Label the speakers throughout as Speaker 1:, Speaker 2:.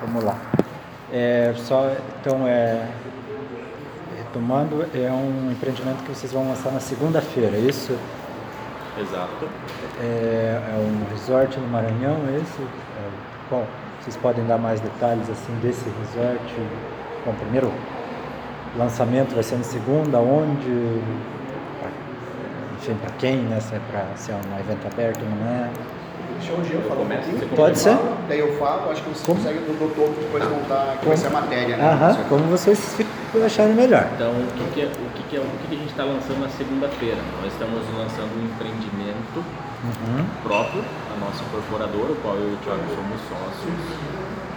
Speaker 1: Vamos lá. É, só, então, é, retomando, é um empreendimento que vocês vão lançar na segunda-feira, é isso?
Speaker 2: Exato.
Speaker 1: É, é um resort no Maranhão, é esse? É, qual? Vocês podem dar mais detalhes assim desse resort? Bom, primeiro lançamento vai ser na segunda, onde? Enfim, para quem, né? Se é para ser um evento aberto, não é?
Speaker 3: Deixa o Jean falar um pouquinho.
Speaker 1: Pode ser.
Speaker 3: Fala, daí eu falo, acho que você
Speaker 1: Como?
Speaker 3: consegue do doutor depois montar que vai ser a matéria, né?
Speaker 1: Aham, como vocês acharem melhor.
Speaker 2: Então, o que, que, é, o que, que, é, o que, que a gente está lançando na segunda-feira? Nós estamos lançando um empreendimento
Speaker 1: Uhum.
Speaker 2: próprio da nossa incorporadora, o qual eu e o Thiago somos sócios.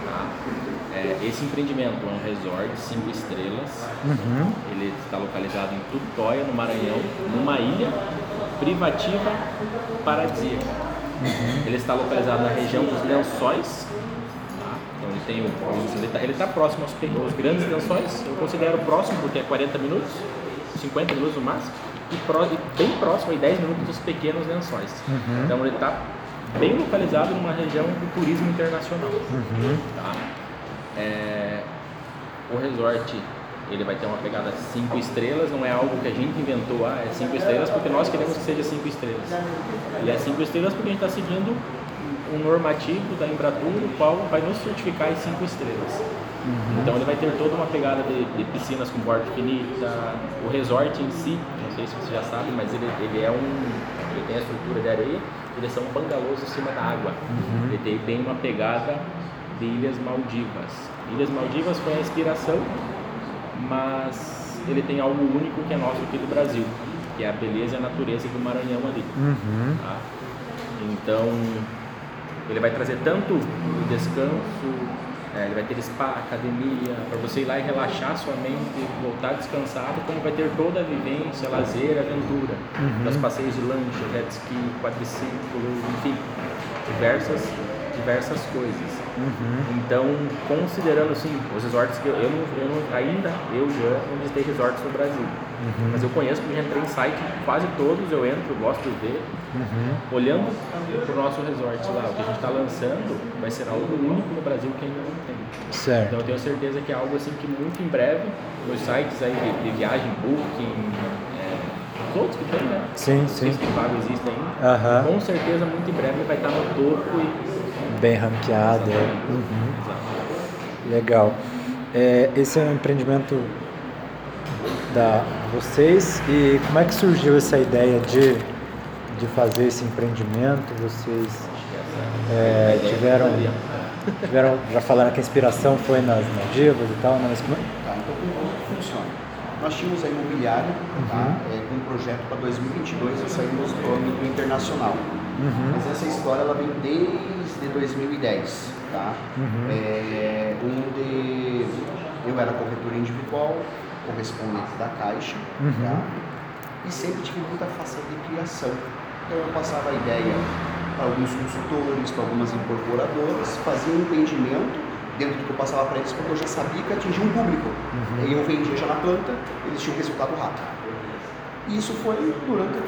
Speaker 2: tá? É, esse empreendimento é um resort cinco estrelas.
Speaker 1: Uhum.
Speaker 2: Ele está localizado em Tutóia, no Maranhão, numa ilha privativa paradisíaca. Ele está localizado na região dos Lençóis. tá? Então ele tem o, ele está ele tá próximo aos, aos grandes lençóis. Eu considero próximo porque é 40 minutos, 50 minutos no máximo, e, pró- e bem próximo, aí 10 minutos dos pequenos lençóis.
Speaker 1: Uhum.
Speaker 2: Então ele está bem localizado numa região do turismo internacional.
Speaker 1: Uhum.
Speaker 2: Tá? É, o resort ele vai ter uma pegada 5 estrelas, não é algo que a gente inventou, ah, é 5 estrelas porque nós queremos que seja 5 estrelas. Ele é 5 estrelas porque a gente está seguindo um normativo da Embratur, o qual vai nos certificar as 5 estrelas. Então ele vai ter toda uma pegada de, de piscinas com borda infinita, o resort em si, não sei se você já sabe, mas ele, ele é um. ele tem a estrutura de areia, eles são bangalôs em cima da água. Ele tem bem uma pegada de Ilhas Maldivas. Ilhas Maldivas foi a inspiração, mas ele tem algo único que é nosso aqui do Brasil, que é a beleza e a natureza do Maranhão ali.
Speaker 1: Uhum.
Speaker 2: tá? Então, ele vai trazer tanto o descanso, é, ele vai ter spa, academia, para você ir lá e relaxar sua mente, voltar descansado, como vai ter toda a vivência, lazer, aventura, das passeios de lancha, jet ski, quadriciclo, enfim, diversas, diversas coisas. Então, considerando assim, os resorts que eu, eu, não, eu não- ainda, eu já não visitei resorts no Brasil. Mas eu conheço porque já entrei em site, quase todos eu entro, gosto de ver. Olhando para o nosso resort lá, o que a gente está lançando vai ser algo único no Brasil que ainda não tem. Então
Speaker 1: Certo.
Speaker 2: eu tenho certeza que é algo assim que muito em breve, nos sites aí de, de viagem, booking, é, os outros que tem, né?
Speaker 1: Sim, sim.
Speaker 2: se vago existe ainda.
Speaker 1: Aham.
Speaker 2: Com certeza muito em breve vai estar no topo e.
Speaker 1: Bem ranqueado. é. Uhum. Legal. É, esse é um empreendimento da vocês e como é que surgiu essa ideia de, de fazer esse empreendimento? Vocês é, tiveram, tiveram, já falaram que a inspiração foi nas Maldivas e tal, né? mas como é?
Speaker 3: Tá, então como funciona? Nós tínhamos a imobiliária tá, é, com um projeto para 2022 e saímos do âmbito internacional.
Speaker 1: Uhum.
Speaker 3: Mas essa história ela vem desde 2010, tá?
Speaker 1: Uhum.
Speaker 3: É, onde eu era corretor individual, correspondente da Caixa,
Speaker 1: Uhum.
Speaker 3: tá? E sempre tive muita faça de criação. Então eu passava a ideia para alguns consultores, para algumas incorporadoras, fazia um entendimento dentro do que eu passava para eles, porque eu já sabia que atingia um público. E eu vendia já na planta, eles tinham resultado rápido. E isso foi durante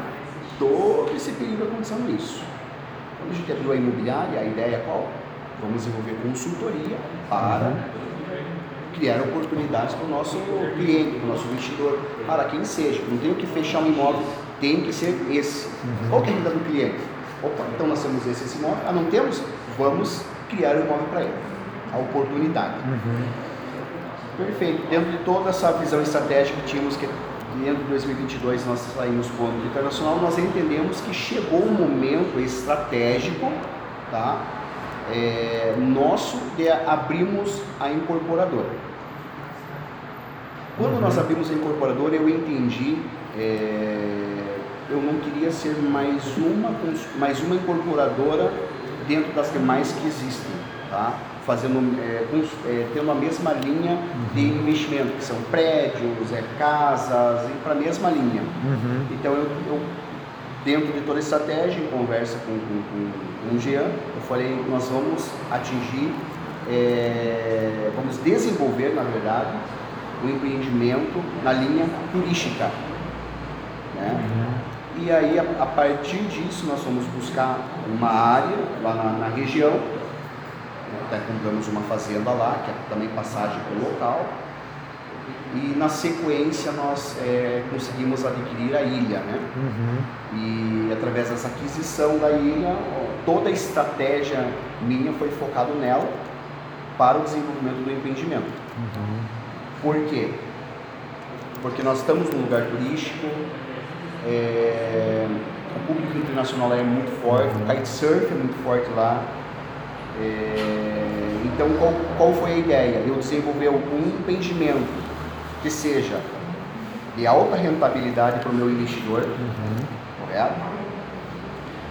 Speaker 3: todo esse período acontecendo isso. A gente abriu a imobiliária, a ideia é qual? Vamos desenvolver consultoria para criar oportunidades para o nosso cliente, para o nosso investidor, para quem seja. Não tenho que fechar um imóvel, tem que ser esse. Qual que é a renda do cliente? Opa, então nós temos esse, esse imóvel. Ah, não temos? Vamos criar o imóvel para ele. A oportunidade. Perfeito. Dentro de toda essa visão estratégica que tínhamos, que dentro de 2022 nós saímos para o âmbito internacional, nós entendemos que chegou um momento estratégico, tá? É, nosso de abrirmos a incorporadora. Quando nós abrimos a incorporadora, eu entendi, é, eu não queria ser mais uma, mais uma incorporadora dentro das demais que existem, tá? Fazendo, é, é, tendo a mesma linha de investimento, que são prédios, é, casas, e para a mesma linha.
Speaker 1: Uhum.
Speaker 3: Então eu, eu, dentro de toda a estratégia, em conversa com, com, com, com o Jean, eu falei, nós vamos atingir, é, vamos desenvolver, na verdade, um empreendimento na linha turística. Né? E aí, a, a partir disso, nós fomos buscar uma área lá na, na região, Até compramos uma fazenda lá, que é também passagem pelo local. E na sequência nós é, conseguimos adquirir a ilha, né?
Speaker 1: Uhum.
Speaker 3: E através dessa aquisição da ilha, toda a estratégia minha foi focada nela para o desenvolvimento do empreendimento.
Speaker 1: Uhum.
Speaker 3: Por quê? Porque nós estamos num lugar turístico, é, o público internacional é muito forte, o kitesurf é muito forte lá. É, então, qual, qual foi a ideia? Eu desenvolver um empreendimento que seja de alta rentabilidade para o meu investidor,
Speaker 1: Uhum.
Speaker 3: correto?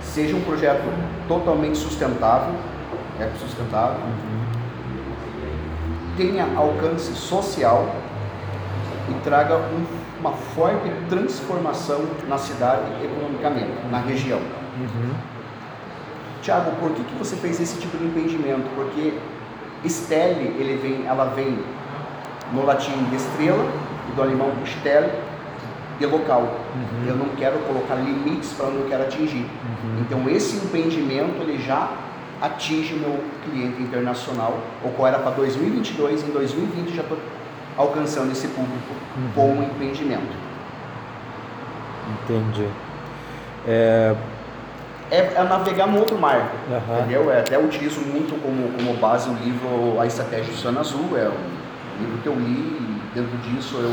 Speaker 3: Seja um projeto totalmente sustentável, é sustentável, tenha alcance social e traga um- uma forte transformação na cidade economicamente, na região.
Speaker 1: Uhum.
Speaker 3: Tiago, por que, que você fez esse tipo de empreendimento? Porque stelle, ele vem, ela vem no latim de estrela e do alemão stelle, de local.
Speaker 1: Uhum.
Speaker 3: Eu não quero colocar limites para onde eu quero atingir.
Speaker 1: Uhum.
Speaker 3: Então esse empreendimento ele já atinge o meu cliente internacional, o qual era para 2022, em 2020 já estou alcançando esse público
Speaker 1: Uhum.
Speaker 3: com o empreendimento.
Speaker 1: Entendi. É,
Speaker 3: É, é navegar no outro mar,
Speaker 1: Aham.
Speaker 3: entendeu? Eu até utilizo muito como, como base o livro A Estratégia do Oceano Azul, é um livro que eu li e dentro disso eu,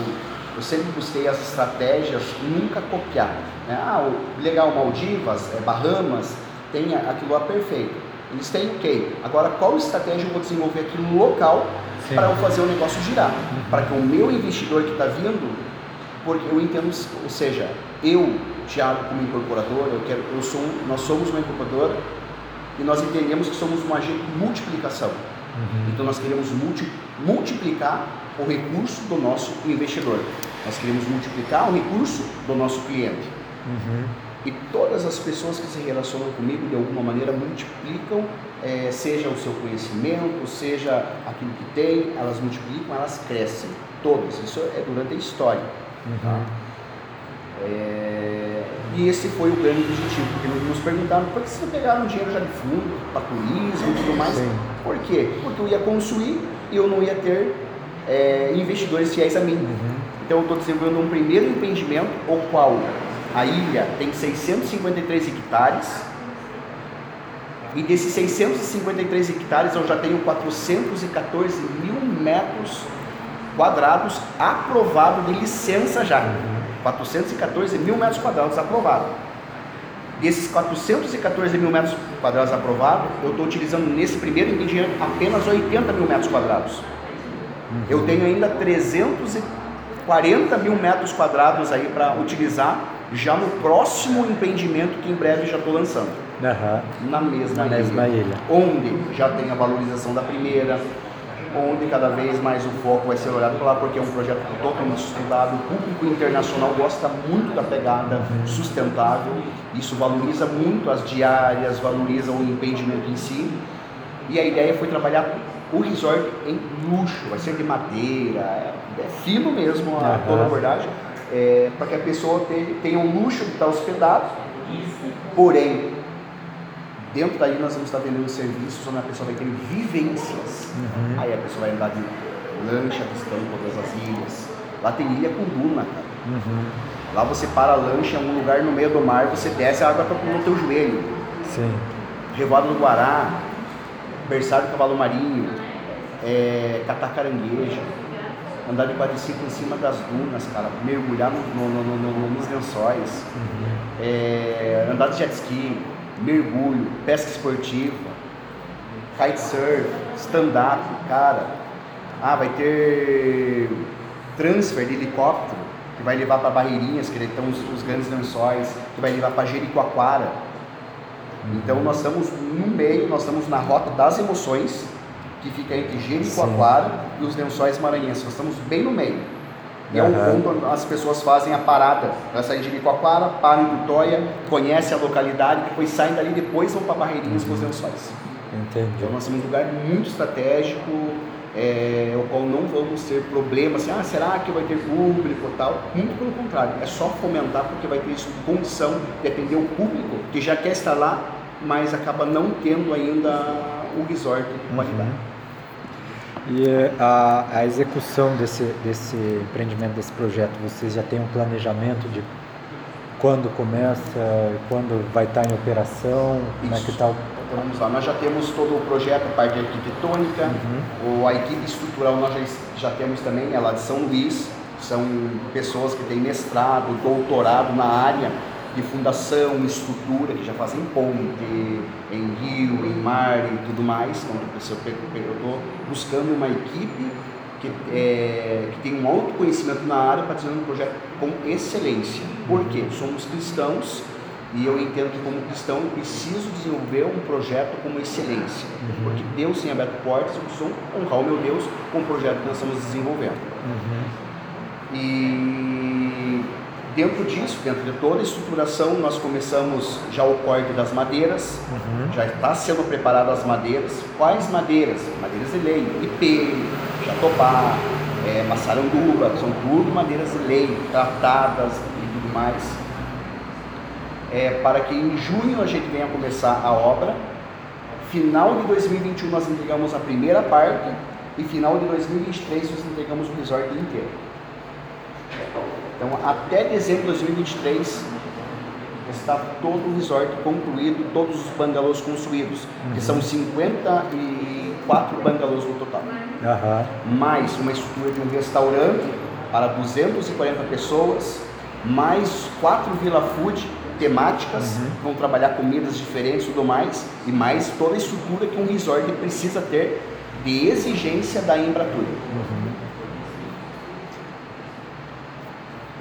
Speaker 3: eu sempre busquei as estratégias nunca copiar. né? Ah, o- legal, Maldivas, é, Bahamas, tem aquilo lá perfeito. Eles têm ok. Agora, qual estratégia eu vou desenvolver aqui no local para eu fazer o negócio girar? Para que o meu investidor que está vindo, porque eu entendo, ou seja, eu, Thiago, como incorporador, eu quero, eu sou, nós somos uma incorporadora e nós entendemos que somos um agente de multiplicação.
Speaker 1: Uhum.
Speaker 3: Então nós queremos multi, multiplicar o recurso do nosso investidor. Nós queremos multiplicar o recurso do nosso cliente.
Speaker 1: Uhum.
Speaker 3: E todas as pessoas que se relacionam comigo de alguma maneira multiplicam, eh, seja o seu conhecimento, seja aquilo que tem, elas multiplicam, elas crescem. Todas. Isso é durante a história.
Speaker 1: Uhum.
Speaker 3: É, E esse foi o grande objetivo, porque nos perguntaram por que vocês pegaram dinheiro já de fundo, para turismo e tudo mais.
Speaker 1: Sim.
Speaker 3: Por quê? Porque eu ia construir e eu não ia ter é, investidores fiéis a mim.
Speaker 1: Uhum.
Speaker 3: Então eu estou desenvolvendo um primeiro empreendimento, o qual a ilha tem 653 hectares. E desses 653 hectares eu já tenho 414 mil metros quadrados aprovado de licença já. 414 mil metros quadrados aprovado. Desses 414 mil metros quadrados aprovados, eu estou utilizando nesse primeiro empreendimento apenas 80 mil metros quadrados. Eu tenho ainda 340 mil metros quadrados aí para utilizar já no próximo empreendimento que em breve já estou lançando.
Speaker 1: Aham.
Speaker 3: Na mesma,
Speaker 1: Na mesma ilha.
Speaker 3: Onde já tem a valorização da primeira, onde cada vez mais o foco vai ser olhado para lá, porque é um projeto totalmente sustentável. O público internacional gosta muito da pegada sustentável. Isso valoriza muito as diárias, valoriza o empreendimento em si. E a ideia foi trabalhar o resort em luxo, vai ser de madeira, é, é fino mesmo a toda a abordagem, é, para que a pessoa te- tenha o luxo de estar hospedado, porém, dentro daí nós vamos estar vendendo serviços onde a pessoa vai ter vivências.
Speaker 1: Uhum.
Speaker 3: Aí a pessoa vai andar de lancha visitando todas as ilhas. Lá tem ilha com duna, cara.
Speaker 1: Uhum.
Speaker 3: Lá você para a lancha em um lugar no meio do mar, você desce a água para no teu joelho.
Speaker 1: Sim.
Speaker 3: Revoado do Guará, berçário do cavalo marinho, é, catar caranguejo, andar de quadriciclo em cima das dunas, cara, mergulhar no, no- no- no- no- nos lençóis, é, andar de jet ski, mergulho, pesca esportiva, kitesurf, stand-up, cara. Ah, vai ter transfer de helicóptero que vai levar para Barreirinhas, que estão os, os grandes lençóis, que vai levar para Jericoacoara. Então nós estamos no meio, nós estamos na rota das emoções, que fica entre Jericoacoara e os lençóis maranhenses. Nós estamos bem no meio. E é um
Speaker 1: Aham.
Speaker 3: ponto onde as pessoas fazem a parada. Elas saem de Jericoacoara, param em Tutóia, conhecem a localidade, depois saem dali, depois vão para Barreirinhas com os lençóis.
Speaker 1: Entendi.
Speaker 3: Então nós temos um lugar muito estratégico, é, o qual não vamos ter problema assim, ah, será que vai ter público e tal? Muito pelo contrário, é só fomentar porque vai ter isso condição de atender o público que já quer estar lá, mas acaba não tendo ainda o resort pode dar.
Speaker 1: E eh, a, a execução desse, desse empreendimento, desse projeto, vocês já têm um planejamento de quando começa, quando vai estar em operação, como é que
Speaker 3: Isso.
Speaker 1: está?
Speaker 3: Então vamos lá, nós já temos todo o projeto, a parte arquitetônica, ou a equipe estrutural nós já, já temos também, ela de São Luís, são pessoas que têm mestrado, doutorado na área de fundação, estrutura, que já fazem ponte em rio, em mar e tudo mais. Então eu estou buscando uma equipe que, é, que tem um alto conhecimento na área para desenvolver um projeto com excelência. Por quê? Somos cristãos e eu entendo que como cristão eu preciso desenvolver um projeto com excelência. Porque Deus tem aberto portas, eu preciso honrar o meu Deus com o projeto que nós estamos desenvolvendo. E dentro disso, dentro de toda a estruturação, nós começamos já o corte das madeiras, já está sendo preparadas as madeiras. Quais madeiras? Madeiras de lei, IP, jatobá, é, maçaranduba, são tudo madeiras de lei, tratadas e tudo mais. É, para que em junho a gente venha começar a obra. Final de 2021 nós entregamos a primeira parte e final de 2023 nós entregamos o resort inteiro. Então, até dezembro de 2023 está todo o resort concluído, todos os bangalôs construídos, que são 54 bangalôs no total.
Speaker 1: Aham.
Speaker 3: Mais uma estrutura de um restaurante para 240 pessoas, mais quatro Vila Food temáticas, que vão trabalhar comidas diferentes e tudo mais, e mais toda a estrutura que um resort precisa ter de exigência da Embratur.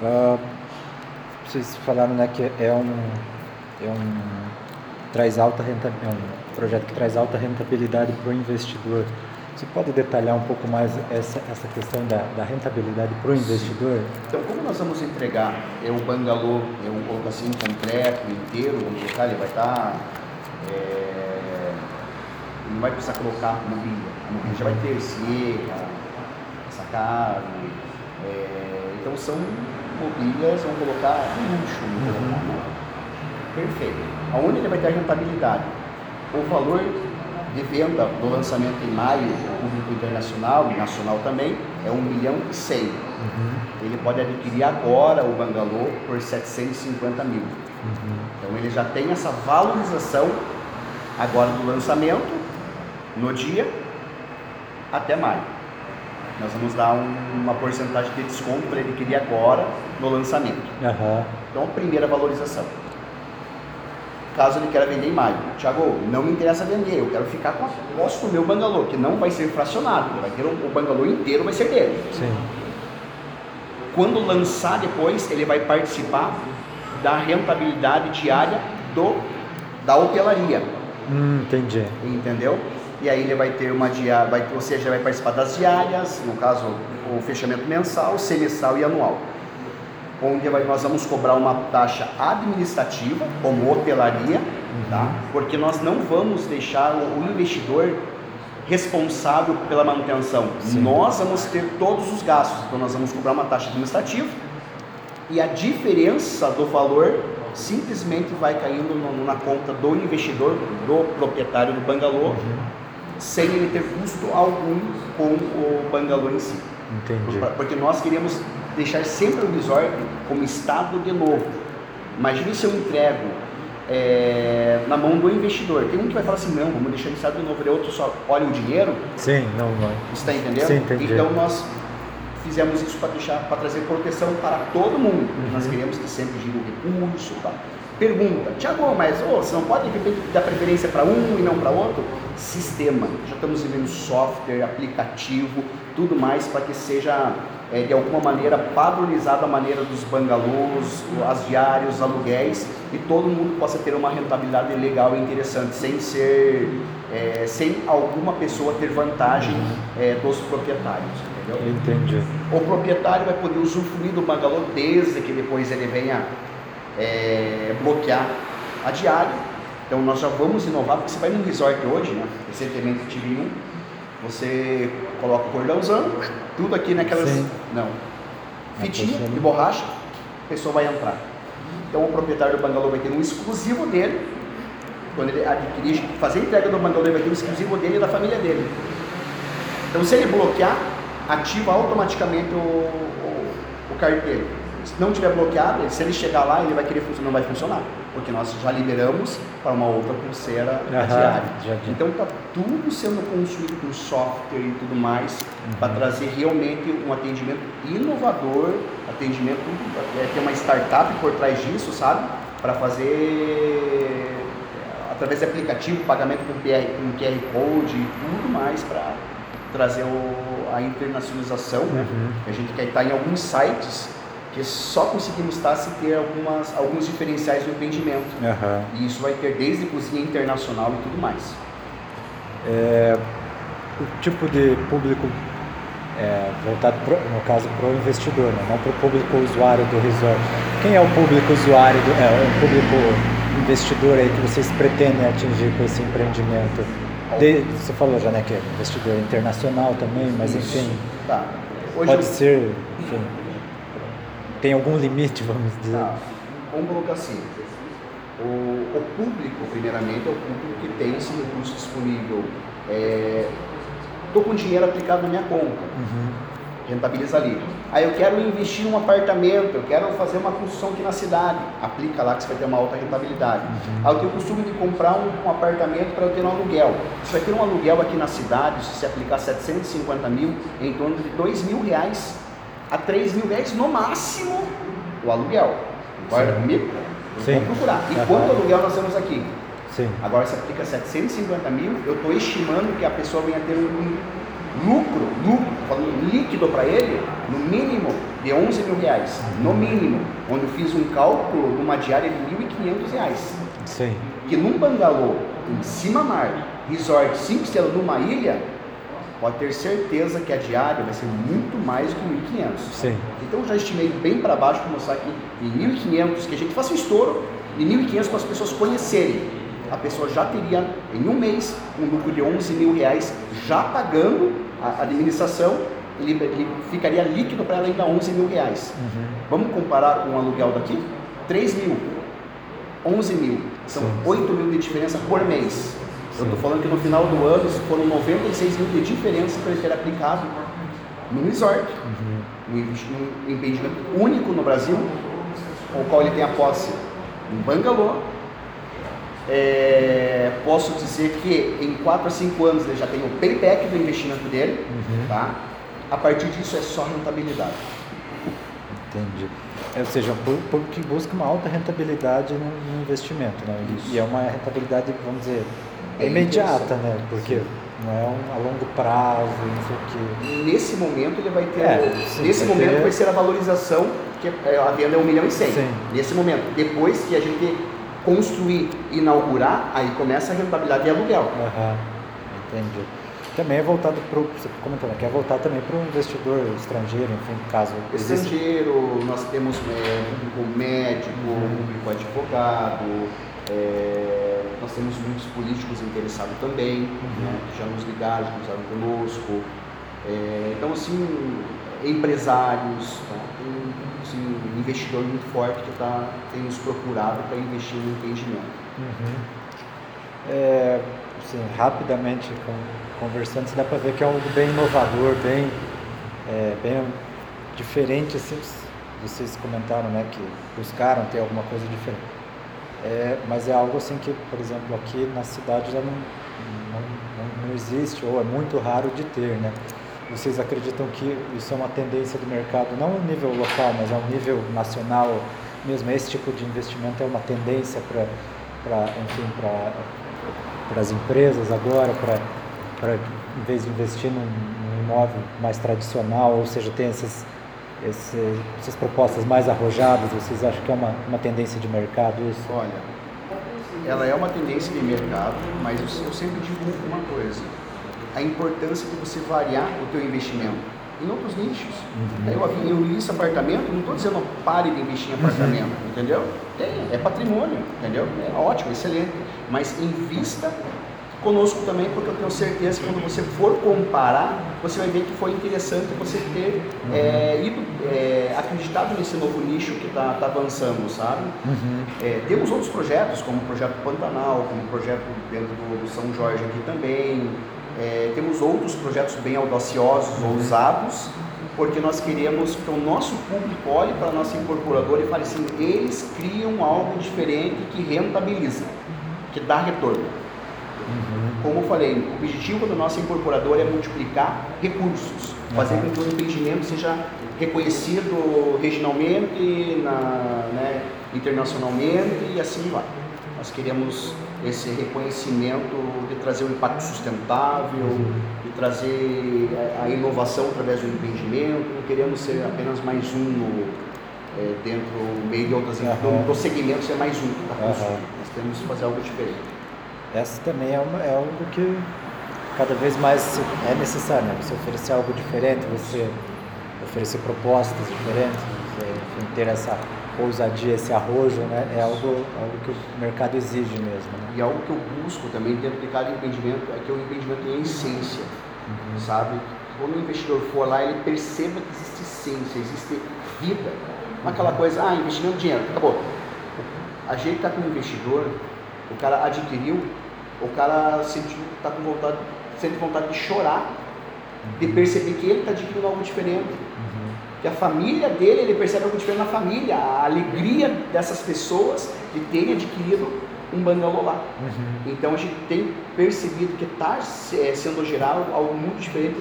Speaker 1: Ah, vocês falaram né, que é um, é um traz alta renta, é um projeto que traz alta rentabilidade para o investidor. Você pode detalhar um pouco mais essa, essa questão da, da rentabilidade para o investidor?
Speaker 3: Então, como nós vamos entregar é um bangalô, é um assim, completo, inteiro, vamos colocar, ele vai estar. é, não vai precisar colocar mobília. A mobília já vai ter sierra, sacado. é, então, são mobílias, vamos colocar luxo, vamos colocar, né? Perfeito. Aonde ele vai ter a rentabilidade? O valor de venda do lançamento em maio, público internacional e nacional também, é 1 milhão e 100. Ele pode adquirir agora o bangalô por 750 mil. Então ele já tem essa valorização agora do lançamento, no dia, até maio. Nós vamos dar um- uma porcentagem de desconto para ele adquirir agora no lançamento.
Speaker 1: Aham.
Speaker 3: Então, a primeira valorização. Caso ele queira vender em maio. Tiago, não me interessa vender, eu quero ficar com a posse do meu bangalô, que não vai ser fracionado. Vai ter o, o bangalô inteiro, vai ser dele.
Speaker 1: Sim.
Speaker 3: Quando lançar depois, ele vai participar da rentabilidade diária do, da hotelaria.
Speaker 1: Hum, entendi.
Speaker 3: Entendeu? E aí ele vai ter uma diária, vai, ou seja, vai participar das diárias, no caso o fechamento mensal, semestral e anual. Onde vai- nós vamos cobrar uma taxa administrativa, como hotelaria, tá? porque nós não vamos deixar o, o investidor responsável pela manutenção.
Speaker 1: Sim.
Speaker 3: Nós vamos ter todos os gastos, então nós vamos cobrar uma taxa administrativa e a diferença do valor simplesmente vai caindo no- na conta do investidor, do proprietário do bangalô, sem ele ter custo algum com o bangalô em si.
Speaker 1: Entendi.
Speaker 3: Por- Porque nós queremos deixar sempre o resort como estado de novo. Imagine se eu entrego é, na mão do investidor. Tem um que vai falar assim, não, vamos deixar ele estado de novo. E outro só olha o dinheiro,
Speaker 1: Sim, não, não.
Speaker 3: você está entendendo?
Speaker 1: Sim, entendi.
Speaker 3: Então nós fizemos isso para deixar, para trazer proteção para todo mundo. Nós queremos que sempre gire o recurso, tá? Pergunta, Tiago, mas ô, você não pode de repente dar preferência para um e não para outro? Sistema. Já estamos vivendo software, aplicativo, tudo mais para que seja é, de alguma maneira padronizada a maneira dos bangalôs, as diárias, os aluguéis e todo mundo possa ter uma rentabilidade legal e interessante, sem ser, é, sem alguma pessoa ter vantagem é, dos proprietários, entendeu?
Speaker 1: Entendi.
Speaker 3: O proprietário vai poder usufruir do bangalô desde que depois ele venha é, bloquear a diária. Então nós já vamos inovar, porque você vai num resort hoje, né? Recentemente tive um, você coloca o cordãozão, tudo aqui naquelas.
Speaker 1: Sim.
Speaker 3: Não. Fitinha
Speaker 1: porcelana.
Speaker 3: de borracha, a pessoa vai entrar. Então o proprietário do bangalô vai ter um exclusivo dele, quando ele adquirir, fazer a entrega do bangalô, ele vai ter um exclusivo dele e da família dele. Então, se ele bloquear, ativa automaticamente o, o, o carteiro. Se não tiver bloqueado, se ele chegar lá, ele vai querer funcionar, não vai funcionar, porque nós já liberamos para uma outra pulseira
Speaker 1: Aham,
Speaker 3: diária.
Speaker 1: já-
Speaker 3: Então está tudo sendo construído com software e tudo mais para trazer realmente um atendimento inovador, atendimento é, tem uma startup por trás disso, sabe? Para fazer é, através de aplicativo, pagamento com QR, com QR Code e tudo mais para trazer o- a internacionalização, né?
Speaker 1: Uhum.
Speaker 3: A gente quer estar em alguns sites que só conseguimos estar se ter algumas, alguns diferenciais no atendimento.
Speaker 1: Aham.
Speaker 3: E isso vai ter desde cozinha internacional e tudo mais.
Speaker 1: o tipo de público é, voltado, pro, no caso, para o investidor, né? não para o público usuário do resort. Quem é o público usuário, do, é, o público investidor aí que vocês pretendem atingir com esse empreendimento? De- você falou já, né, que é investidor internacional também, mas
Speaker 3: Isso.
Speaker 1: enfim,
Speaker 3: Tá. Hoje
Speaker 1: pode
Speaker 3: eu-
Speaker 1: ser, enfim, tem algum limite, vamos dizer.
Speaker 3: Tá. Vamos colocar assim. O, o público, primeiramente, é o público que tem esse recurso disponível. Estou com dinheiro aplicado na minha conta,
Speaker 1: Uhum.
Speaker 3: rentabiliza ali. Aí eu quero investir em um apartamento, eu quero fazer uma construção aqui na cidade. Aplica lá que você vai ter uma alta rentabilidade. Aí eu tenho o costume de comprar um, um apartamento para eu ter um aluguel. Você vai ter um aluguel aqui na cidade, se você aplicar 750 mil, em torno de 2 mil reais a 3 mil reais no máximo o aluguel. Concorda comigo? Vamos procurar. E
Speaker 1: Aham.
Speaker 3: quanto aluguel nós temos aqui?
Speaker 1: Sim.
Speaker 3: Agora você aplica 750 mil, eu estou estimando que a pessoa venha ter um lucro, lucro, falando líquido para ele, no mínimo de 11 mil reais, no mínimo, onde eu fiz um cálculo numa diária de 1.500 reais.
Speaker 1: Sim.
Speaker 3: Que num bangalô, em cima mar, resort 5 estrelas numa ilha, pode ter certeza que a diária vai ser muito mais do que 1.500.
Speaker 1: Sim.
Speaker 3: Então eu já estimei bem para baixo para mostrar que em 1.500, que a gente faça um estouro, de 1.500 para as pessoas conhecerem. A pessoa já teria, em um mês, um lucro de 11 mil reais, já pagando a administração, ele, ele ficaria líquido para ela ainda 11 mil reais.
Speaker 1: Uhum.
Speaker 3: Vamos comparar com o aluguel daqui? 3 mil, 11 mil, são
Speaker 1: Sim.
Speaker 3: 8 mil de diferença por mês. Eu estou falando que no final do ano foram 96 mil de diferença para ele ter aplicado no resort
Speaker 1: Uhum.
Speaker 3: um empreendimento único no Brasil, com o qual ele tem a posse um bangalô. É, posso dizer que em 4 a 5 anos ele já tem o payback do investimento dele,
Speaker 1: Uhum.
Speaker 3: tá? A partir disso é só rentabilidade.
Speaker 1: Entendi. É, Ou seja, um público que busca uma alta rentabilidade no, no investimento, né? E- E é uma rentabilidade, vamos dizer,
Speaker 3: É
Speaker 1: imediata, né? Porque não é um, a longo prazo, não sei o quê.
Speaker 3: Nesse momento ele vai ter,
Speaker 1: É, sim,
Speaker 3: nesse
Speaker 1: vai
Speaker 3: momento
Speaker 1: ter-
Speaker 3: vai ser a valorização que é, a venda é 1 milhão e 100.
Speaker 1: Sim.
Speaker 3: Nesse momento, depois que a gente construir, inaugurar, aí começa a rentabilidade de aluguel.
Speaker 1: Aham, entendi. Também é voltado para o, você comentou, né? Que é voltado também para o investidor estrangeiro, enfim, caso.
Speaker 3: Estrangeiro, nós temos é, público médico,
Speaker 1: Uhum.
Speaker 3: público advogado, é, nós temos muitos políticos interessados também,
Speaker 1: Uhum.
Speaker 3: né, que já nos ligaram, já cruzaram conosco. É, então, assim, empresários, tá, tem assim, um investidor muito forte que tá, tem nos procurado para investir no empreendimento.
Speaker 1: Uhum. É, assim, rapidamente conversando, dá para ver que é algo bem inovador, bem, é, bem diferente. Assim, vocês comentaram né, que buscaram ter alguma coisa diferente. É, mas é algo assim que, por exemplo, aqui na cidade já não, não, não, não existe ou é muito raro de ter, né? Vocês acreditam que isso é uma tendência do mercado, não a nível local, mas a um nível nacional mesmo? Esse tipo de investimento é uma tendência para, para enfim, para para as empresas agora, para, para em vez de investir num, num imóvel mais tradicional, ou seja, tem essas, esse- essas propostas mais arrojadas, vocês acham que é uma, uma tendência de mercado isso?
Speaker 3: Olha, ela é uma tendência de mercado, mas eu, eu sempre digo uma coisa: a importância de você variar o teu investimento em outros nichos.
Speaker 1: Uhum.
Speaker 3: Eu, eu listo apartamento, não estou dizendo pare de investir em apartamento, entendeu? Tem, é patrimônio, entendeu? É ótimo, excelente. Mas invista conosco também, porque eu tenho certeza que quando você for comparar, você vai ver que foi interessante você ter uhum. é, ido, é, acreditado nesse novo nicho que está tá avançando, sabe? Uhum. É, temos outros projetos, como o projeto Pantanal, como o projeto dentro do, do São Jorge aqui também. Temos outros projetos bem audaciosos, uhum. ousados, porque nós queremos que o nosso público olhe para a nossa incorporadora e fale assim, eles criam algo diferente que rentabiliza, que dá retorno. Uhum. Como eu falei, o objetivo da nossa incorporadora é multiplicar recursos, uhum. fazer com que o empreendimento seja reconhecido regionalmente, na, né, internacionalmente e assim vai. Nós queremos esse reconhecimento de trazer um impacto sustentável, uhum. de trazer a inovação através do empreendimento. Não queremos ser apenas mais um no, é, dentro do meio de outras uhum. do, do segmento, ser mais um está construindo. Nós temos que fazer algo diferente
Speaker 1: essa também é, uma, é algo que cada vez mais é necessário, né? Você oferecer algo diferente, você oferecer propostas diferentes, você, enfim, ter essa ousadia, esse arrojo, né? É algo, algo que o mercado exige mesmo. Né?
Speaker 3: E algo que eu busco também dentro de cada empreendimento é que o empreendimento em essência, uhum. sabe? Quando o investidor for lá, ele perceba que existe essência, existe vida. Não é aquela uhum. coisa, ah, investimento dinheiro, acabou. A gente está com o investidor, o cara adquiriu, o cara sente, tá com vontade, sente vontade de chorar, de perceber que ele está adquirindo algo diferente. Uhum. Que a família dele, ele percebe algo diferente na família, a alegria dessas pessoas de terem adquirido um bangalô lá. Uhum. Então a gente tem percebido que está é, sendo gerado algo muito diferente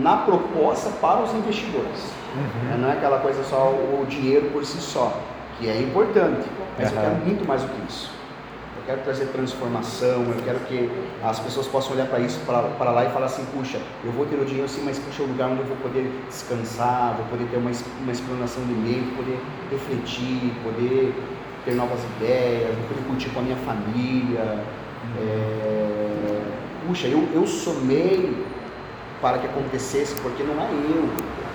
Speaker 3: na proposta para os investidores. Uhum. Não é aquela coisa só o dinheiro por si só, que é importante, mas eu quero muito mais do que isso quero trazer transformação, eu quero que as pessoas possam olhar para isso, para lá e falar assim, puxa, eu vou ter o dinheiro sim, mas puxa, é um lugar onde eu vou poder descansar, vou poder ter uma, uma explanação de mente, poder refletir, poder ter novas ideias, vou poder curtir com a minha família. É... Puxa, eu, eu somei para que acontecesse, porque não é eu, eu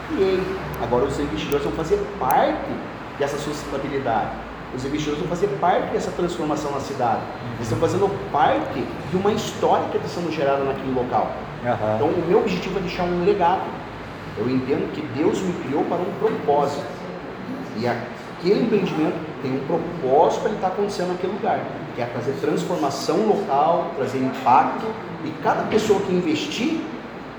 Speaker 3: criei. Agora os investidores vão fazer parte dessa sustentabilidade os investidores vão fazer parte dessa transformação na cidade. Eles estão fazendo parte de uma história que está sendo gerada naquele local. Uhum. Então, o meu objetivo é deixar um legado. Eu entendo que Deus me criou para um propósito. E aquele empreendimento tem um propósito para ele estar acontecendo naquele lugar, que é trazer transformação local, trazer impacto. E cada pessoa que investir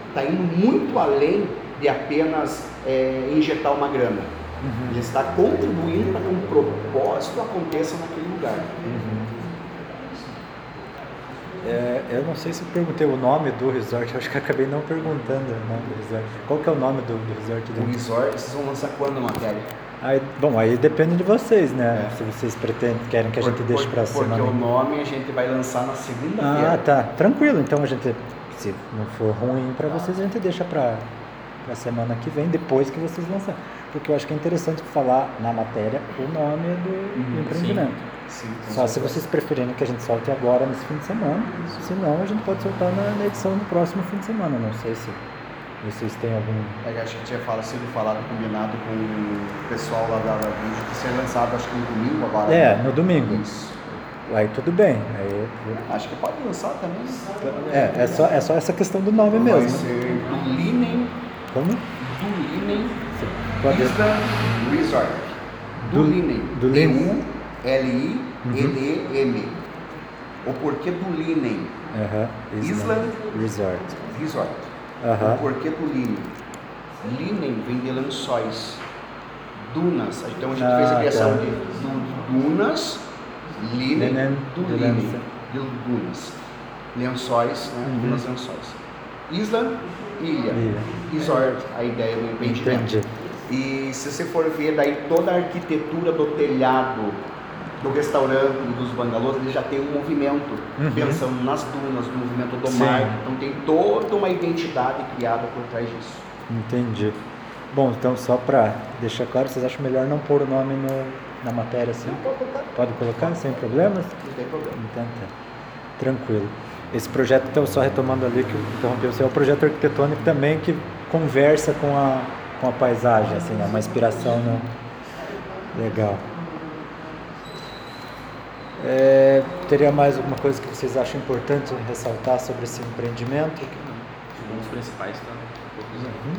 Speaker 3: está indo muito além de apenas é, injetar uma grana Uhum. Ele está contribuindo para que um propósito aconteça naquele lugar. Uhum.
Speaker 1: É, eu não sei se perguntei o nome do resort, acho que acabei não perguntando o nome do resort. Qual que é o nome do, do resort?
Speaker 3: Do... O resort, vocês vão lançar quando a matéria?
Speaker 1: Aí, bom, aí depende de vocês, né? É. Se vocês pretendem, querem que a gente deixe para
Speaker 3: cima. Porque o nome a gente vai lançar na segunda-feira.
Speaker 1: Ah, tá. Tranquilo. Então a gente, se não for ruim para vocês, a gente deixa para a semana que vem, depois que vocês lançarem porque eu acho que é interessante falar na matéria o nome do, uhum, do empreendimento. Sim, sim, Só se vocês preferirem que a gente solte agora nesse fim de semana, se não, a gente pode soltar na, na edição do próximo fim de semana. Não sei se vocês têm algum.
Speaker 3: É, acho que tinha falado, sido falado, combinado com o pessoal lá da, vídeo que ser lançado acho que no domingo agora.
Speaker 1: É, né? no domingo. Isso. Aí tudo bem. Aí,
Speaker 3: acho que pode lançar também.
Speaker 1: É, é só, é só essa questão do nome mesmo. Vai
Speaker 3: ser do Linen.
Speaker 1: Como?
Speaker 3: Do Linen Vista Resort. Do, Linen.
Speaker 1: Do Linen.
Speaker 3: D-U-L-I-N-E-M. O porquê do Linen.
Speaker 1: Uh
Speaker 3: Island
Speaker 1: Resort.
Speaker 3: Resort.
Speaker 1: Uh
Speaker 3: O porquê do Linen. Linen vem de lençóis. Dunas. Então a gente ah, fez a criação tá. de dunas, linen, do linen. De dunas. Lençóis, né? Uhum. Dunas lençóis. Ilha. ilha. Resort, a ideia do empreendimento. Entendi. E se você for ver daí toda a arquitetura do telhado do restaurante e dos bangalôs, ele já tem um movimento, uhum. pensando nas dunas, no movimento do Sim. mar. Então tem toda uma identidade criada por trás disso.
Speaker 1: Entendi. Bom, então só para deixar claro, vocês acham melhor não pôr o nome no, na matéria assim? Não,
Speaker 3: pode colocar.
Speaker 1: Pode colocar, sem problemas?
Speaker 3: Não tem problema.
Speaker 1: Então tá. Tranquilo. Esse projeto, então, só retomando ali que eu interrompi você, é um projeto arquitetônico também que conversa com a com a paisagem, assim, é uma inspiração no... legal. É, teria mais alguma coisa que vocês acham importante ressaltar sobre esse empreendimento?
Speaker 2: Dos principais tá poucos aí.
Speaker 1: Uhum.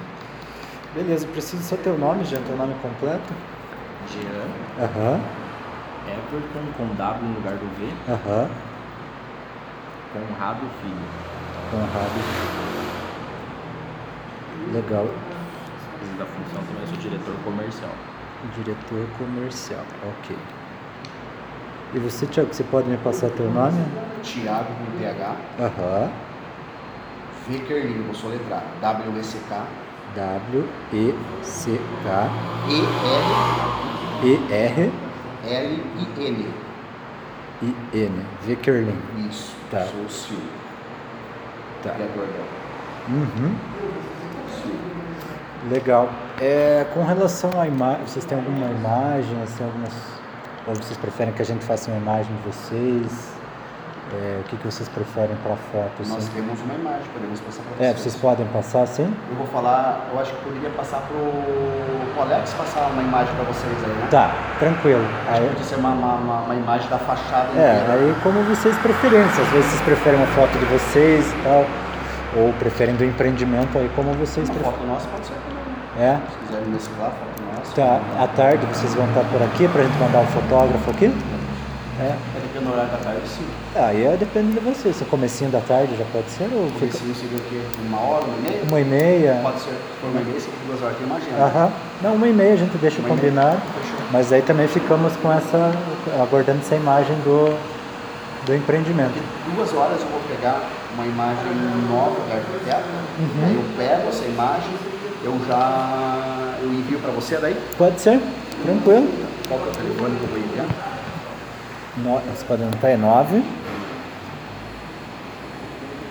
Speaker 1: Beleza, preciso só teu nome, Jean, teu nome completo.
Speaker 2: Jean,
Speaker 1: Aham,
Speaker 2: Everton com W no lugar do V,
Speaker 1: aham,
Speaker 2: Conrado Filho.
Speaker 1: Conrado. Legal,
Speaker 2: da função também, eu sou diretor comercial.
Speaker 1: diretor comercial, ok. E você, Tiago, você pode me passar teu nome?
Speaker 3: Tiago com TH,
Speaker 1: Aham,
Speaker 3: Vickerlin, vou soletrar. W-E-C-K,
Speaker 1: W-E-C-K
Speaker 3: E-R-L-I-N.
Speaker 1: E-R-I-N, Vickerlin.
Speaker 3: Isso.
Speaker 1: Tá.
Speaker 3: Sou o Silvio.
Speaker 1: Tá.
Speaker 3: Criador dela.
Speaker 1: Uhum. Legal. É, com relação à imagem, vocês têm alguma imagem, assim, algumas. Ou vocês preferem que a gente faça uma imagem de vocês? É, o que, que vocês preferem para foto?
Speaker 3: Nós
Speaker 1: Assim?
Speaker 3: temos uma imagem, podemos passar para
Speaker 1: É,
Speaker 3: vocês.
Speaker 1: vocês podem passar sim?
Speaker 3: Eu vou falar, eu acho que poderia passar pro, pro Alex passar uma imagem para vocês aí, né?
Speaker 1: Tá, tranquilo.
Speaker 3: Acho
Speaker 1: Aí,
Speaker 3: podia ser uma, uma, uma, imagem da fachada
Speaker 1: é,
Speaker 3: inteira.
Speaker 1: aí como vocês preferirem, se às vezes vocês preferem uma foto de vocês e tal, ou preferem do empreendimento, aí como vocês
Speaker 3: Uma
Speaker 1: preferem.
Speaker 3: foto nossa pode ser também.
Speaker 1: É?
Speaker 3: Se quiserem mesclar, foto nossa.
Speaker 1: Tá, à tarde vocês vão estar por aqui pra gente mandar um fotógrafo aqui? É.
Speaker 3: Dependendo do horário da tarde, sim.
Speaker 1: Aí é, depende de vocês. Se é comecinho da tarde já pode ser, ou
Speaker 3: Comecinho seria o quê? Uma hora, uma e meia?
Speaker 1: uma e meia.
Speaker 3: Pode ser. Se for uma e meia, se for duas horas, tem uma agenda.
Speaker 1: Aham. Não, uma e meia a gente deixa
Speaker 3: Uma meia.
Speaker 1: combinado.
Speaker 3: Fechou.
Speaker 1: Mas aí também ficamos com essa. aguardando essa imagem do, do empreendimento.
Speaker 3: Daqui duas horas eu vou pegar uma imagem nova da arquiteta,
Speaker 1: Uhum.
Speaker 3: aí eu pego essa imagem, eu já eu envio para você daí.
Speaker 1: Pode ser, tranquilo.
Speaker 3: Qual que é o telefone que eu vou enviar?
Speaker 1: 9, 49